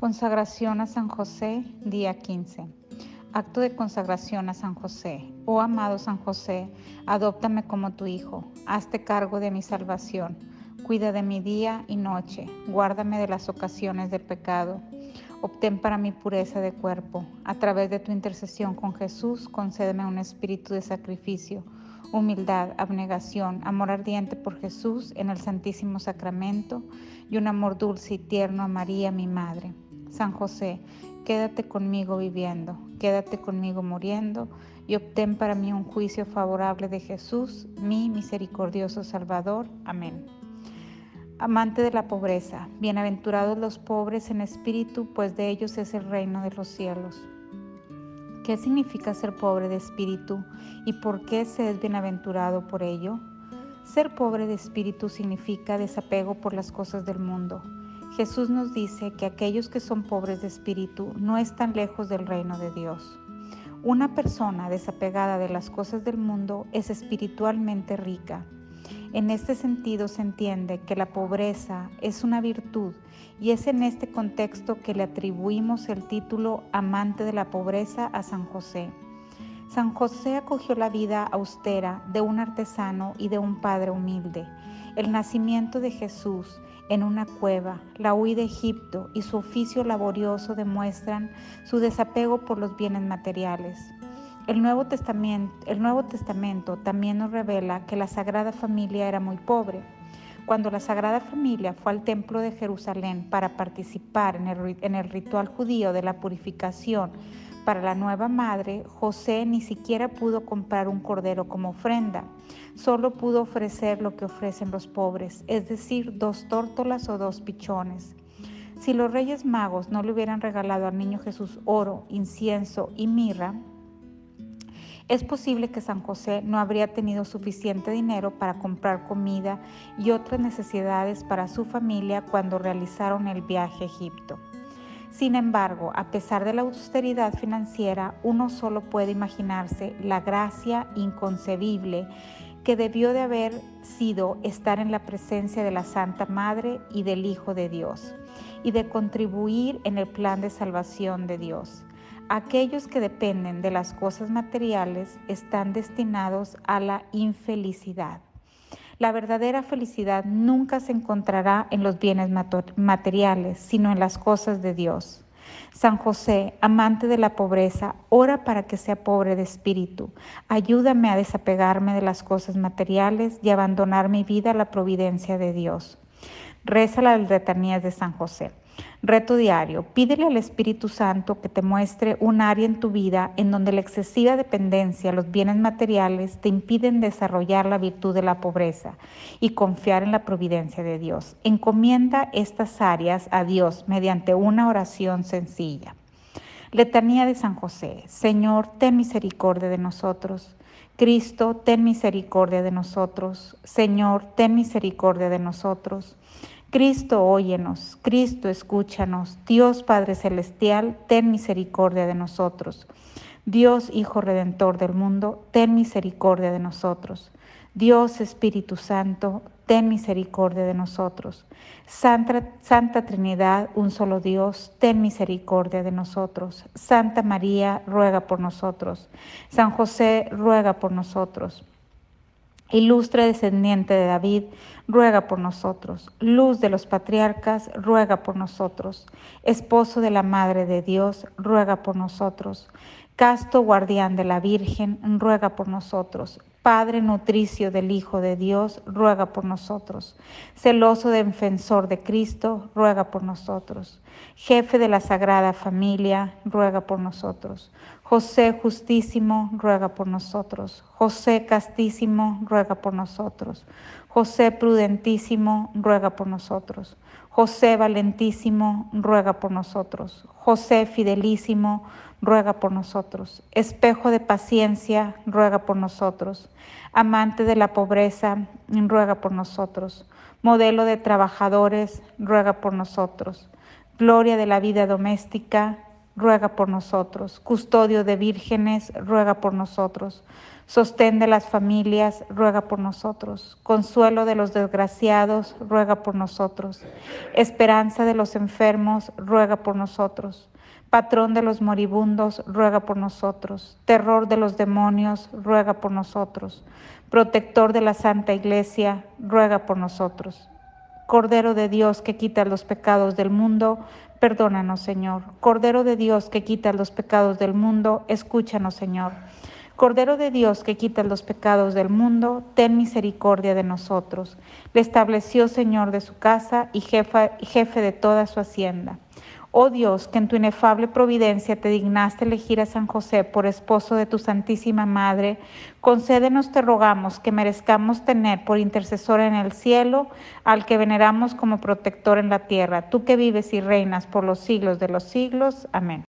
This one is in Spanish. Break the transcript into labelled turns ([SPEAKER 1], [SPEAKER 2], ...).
[SPEAKER 1] Consagración a San José, día 15. Acto de consagración a San José. Oh amado San José, adóptame como tu Hijo, hazte cargo de mi salvación, cuida de mi día y noche, guárdame de las ocasiones del pecado, obtén para mi pureza de cuerpo. A través de tu intercesión con Jesús, concédeme un espíritu de sacrificio, humildad, abnegación, amor ardiente por Jesús en el Santísimo Sacramento y un amor dulce y tierno a María, mi Madre. San José, quédate conmigo viviendo, quédate conmigo muriendo y obtén para mí un juicio favorable de Jesús, mi misericordioso Salvador. Amén. Amante de la pobreza, bienaventurados los pobres en espíritu, pues de ellos es el reino de los cielos. ¿Qué significa ser pobre de espíritu y por qué se es bienaventurado por ello? Ser pobre de espíritu significa desapego por las cosas del mundo Jesús nos dice que aquellos que son pobres de espíritu no están lejos del reino de Dios. Una persona desapegada de las cosas del mundo es espiritualmente rica. En este sentido se entiende que la pobreza es una virtud y es en este contexto que le atribuimos el título amante de la pobreza a San José. San José acogió la vida austera de un artesano y de un padre humilde, el nacimiento de Jesús en una cueva, la huida de Egipto y su oficio laborioso demuestran su desapego por los bienes materiales. El Nuevo, Testamento, también nos revela que la Sagrada Familia era muy pobre. Cuando la Sagrada Familia fue al Templo de Jerusalén para participar en el ritual judío de la purificación para la nueva madre, José ni siquiera pudo comprar un cordero como ofrenda, solo pudo ofrecer lo que ofrecen los pobres, es decir, dos tórtolas o dos pichones. Si los reyes magos no le hubieran regalado al niño Jesús oro, incienso y mirra, es posible que San José no habría tenido suficiente dinero para comprar comida y otras necesidades para su familia cuando realizaron el viaje a Egipto. Sin embargo, a pesar de la austeridad financiera, uno solo puede imaginarse la gracia inconcebible que debió de haber sido estar en la presencia de la Santa Madre y del Hijo de Dios y de contribuir en el plan de salvación de Dios. Aquellos que dependen de las cosas materiales están destinados a la infelicidad. La verdadera felicidad nunca se encontrará en los bienes materiales, sino en las cosas de Dios. San José, amante de la pobreza, ora para que sea pobre de espíritu. Ayúdame a desapegarme de las cosas materiales y abandonar mi vida a la providencia de Dios. Reza las letanías de San José. Reto diario. Pídele al Espíritu Santo que te muestre un área en tu vida en donde la excesiva dependencia a los bienes materiales te impiden desarrollar la virtud de la pobreza y confiar en la providencia de Dios. Encomienda estas áreas a Dios mediante una oración sencilla. Letanía de San José. Señor, ten misericordia de nosotros. Cristo, ten misericordia de nosotros. Señor, ten misericordia de nosotros. Cristo, óyenos, Cristo, escúchanos, Dios Padre Celestial, ten misericordia de nosotros. Dios Hijo Redentor del mundo, ten misericordia de nosotros. Dios Espíritu Santo, ten misericordia de nosotros. Santa, Santa Trinidad, un solo Dios, ten misericordia de nosotros. Santa María, ruega por nosotros. San José, ruega por nosotros. Ilustre descendiente de David, ruega por nosotros. Luz de los patriarcas, ruega por nosotros. Esposo de la Madre de Dios, ruega por nosotros. Casto guardián de la Virgen, ruega por nosotros. Padre nutricio del Hijo de Dios, ruega por nosotros. Celoso defensor de Cristo, ruega por nosotros. Jefe de la Sagrada Familia, ruega por nosotros. José justísimo, ruega por nosotros. José castísimo, ruega por nosotros. José prudentísimo, ruega por nosotros. José valentísimo, ruega por nosotros. José fidelísimo, ruega por nosotros. Espejo de paciencia, ruega por nosotros. Amante de la pobreza, ruega por nosotros. Modelo de trabajadores, ruega por nosotros. Gloria de la vida doméstica, ruega por nosotros. Custodio de vírgenes, ruega por nosotros. Sostén de las familias, ruega por nosotros. Consuelo de los desgraciados, ruega por nosotros. Esperanza de los enfermos, ruega por nosotros. Patrón de los moribundos, ruega por nosotros. Terror de los demonios, ruega por nosotros. Protector de la Santa Iglesia, ruega por nosotros. Cordero de Dios que quita los pecados del mundo, perdónanos, Señor. Cordero de Dios que quita los pecados del mundo, escúchanos, Señor. Cordero de Dios que quita los pecados del mundo, ten misericordia de nosotros. Le estableció Señor de su casa y, jefe de toda su hacienda. Oh Dios, que en tu inefable providencia te dignaste elegir a San José por esposo de tu Santísima Madre, concédenos, te rogamos, que merezcamos tener por intercesor en el cielo al que veneramos como protector en la tierra, tú que vives y reinas por los siglos de los siglos. Amén.